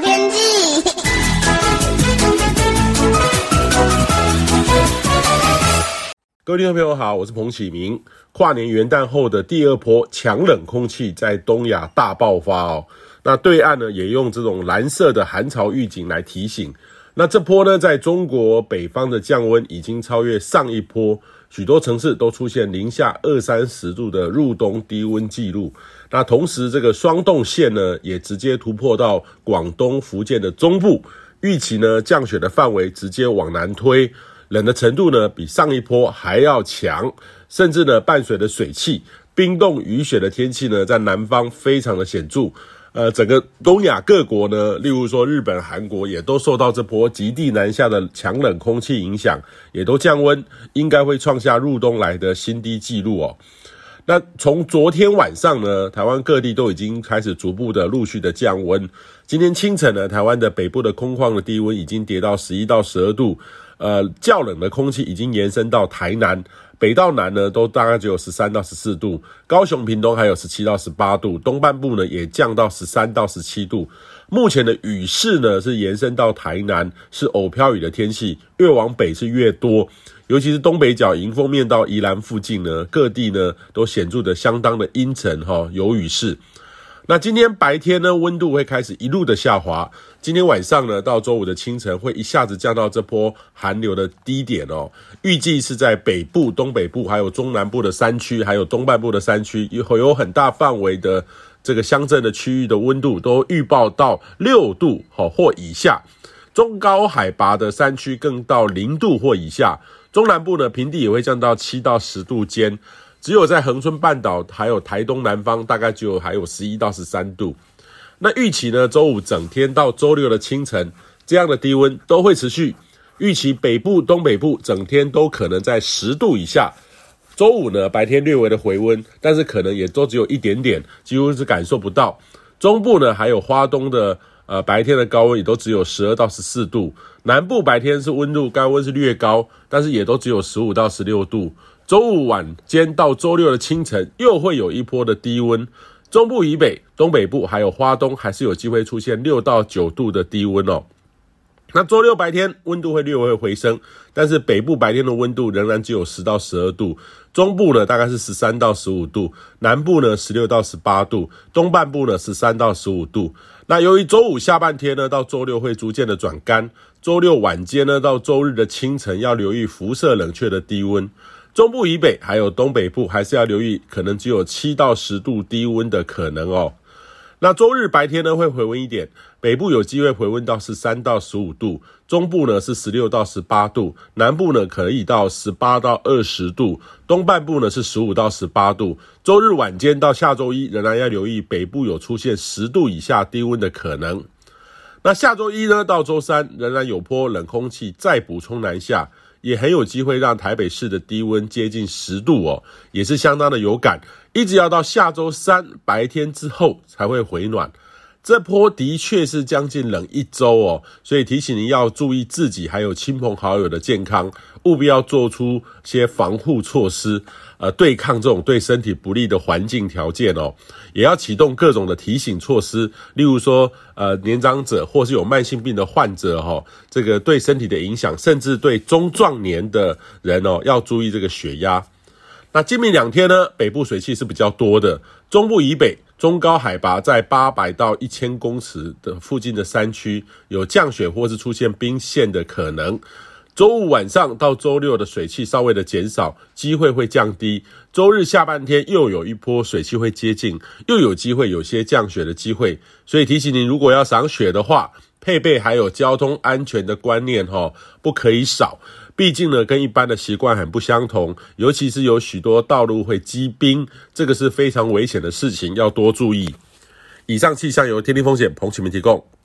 天气。各位听众朋友好，我是彭启明。跨年元旦后的第二波强冷空气在东亚大爆发哦。那对岸呢也用这种蓝色的寒潮预警来提醒。那这波呢，在中国北方的降温已经超越上一波，许多城市都出现零下二三十度的入冬低温记录。那同时，这个霜冻线呢，也直接突破到广东、福建的中部，预期呢降雪的范围直接往南推，冷的程度呢比上一波还要强，甚至呢伴随着水汽、冰冻、雨雪的天气呢，在南方非常的显著。呃，整个东亚各国呢，例如说日本、韩国，也都受到这波极地南下的强冷空气影响，也都降温，应该会创下入冬来的新低纪录哦。那从昨天晚上呢，台湾各地都已经开始逐步的陆续的降温。今天清晨呢，台湾的北部的空旷的低温已经跌到十一到十二度，呃，较冷的空气已经延伸到台南。北到南呢，都大概只有十三到十四度，高雄、屏东还有十七到十八度，东半部呢也降到十三到十七度。目前的雨势呢是延伸到台南，是偶飘雨的天气，越往北是越多，尤其是东北角迎风面到宜兰附近呢，各地呢都显著的相当的阴沉哈，有雨势。那今天白天呢，温度会开始一路的下滑。今天晚上呢，到周五的清晨会一下子降到这波寒流的低点哦。预计是在北部、东北部，还有中南部的山区，还有东半部的山区，以后有很大范围的这个乡镇的区域的温度都预报到六度好或以下。中高海拔的山区更到零度或以下。中南部呢，平地也会降到七到十度间。只有在恒春半岛还有台东南方，大概就还有十一到十三度。那预期呢，周五整天到周六的清晨，这样的低温都会持续。预期北部、东北部整天都可能在十度以下。周五呢，白天略微的回温，但是可能也都只有一点点，几乎是感受不到。中部呢，还有花东的呃白天的高温也都只有十二到十四度。南部白天是温度高温是略高，但是也都只有十五到十六度。周五晚间到周六的清晨，又会有一波的低温。中部以北、东北部还有花东，还是有机会出现六到九度的低温哦。那周六白天温度会略微回升，但是北部白天的温度仍然只有十到十二度，中部呢大概是十三到十五度，南部呢十六到十八度，东半部呢十三到十五度。那由于周五下半天呢到周六会逐渐的转干，周六晚间呢到周日的清晨要留意辐射冷却的低温。中部以北还有东北部，还是要留意，可能只有七到十度低温的可能哦。那周日白天呢会回温一点，北部有机会回温到十三到十五度，中部呢是十六到十八度，南部呢可以到十八到二十度，东半部呢是十五到十八度。周日晚间到下周一仍然要留意，北部有出现十度以下低温的可能。那下周一呢到周三仍然有波冷空气再补充南下。也很有机会让台北市的低温接近十度哦，也是相当的有感，一直要到下周三白天之后才会回暖。这波的确是将近冷一周哦，所以提醒您要注意自己还有亲朋好友的健康，务必要做出些防护措施，呃，对抗这种对身体不利的环境条件哦。也要启动各种的提醒措施，例如说，呃，年长者或是有慢性病的患者哈，这个对身体的影响，甚至对中壮年的人哦，要注意这个血压。那今明两天呢，北部水汽是比较多的，中部以北。中高海拔在八百到一千公尺的附近的山区有降雪或是出现冰线的可能。周五晚上到周六的水汽稍微的减少，机会会降低。周日下半天又有一波水汽会接近，又有机会有些降雪的机会。所以提醒您，如果要赏雪的话，配备还有交通安全的观念哦，不可以少。毕竟呢，跟一般的习惯很不相同，尤其是有许多道路会积冰，这个是非常危险的事情，要多注意。以上气象由天气风险彭启明提供。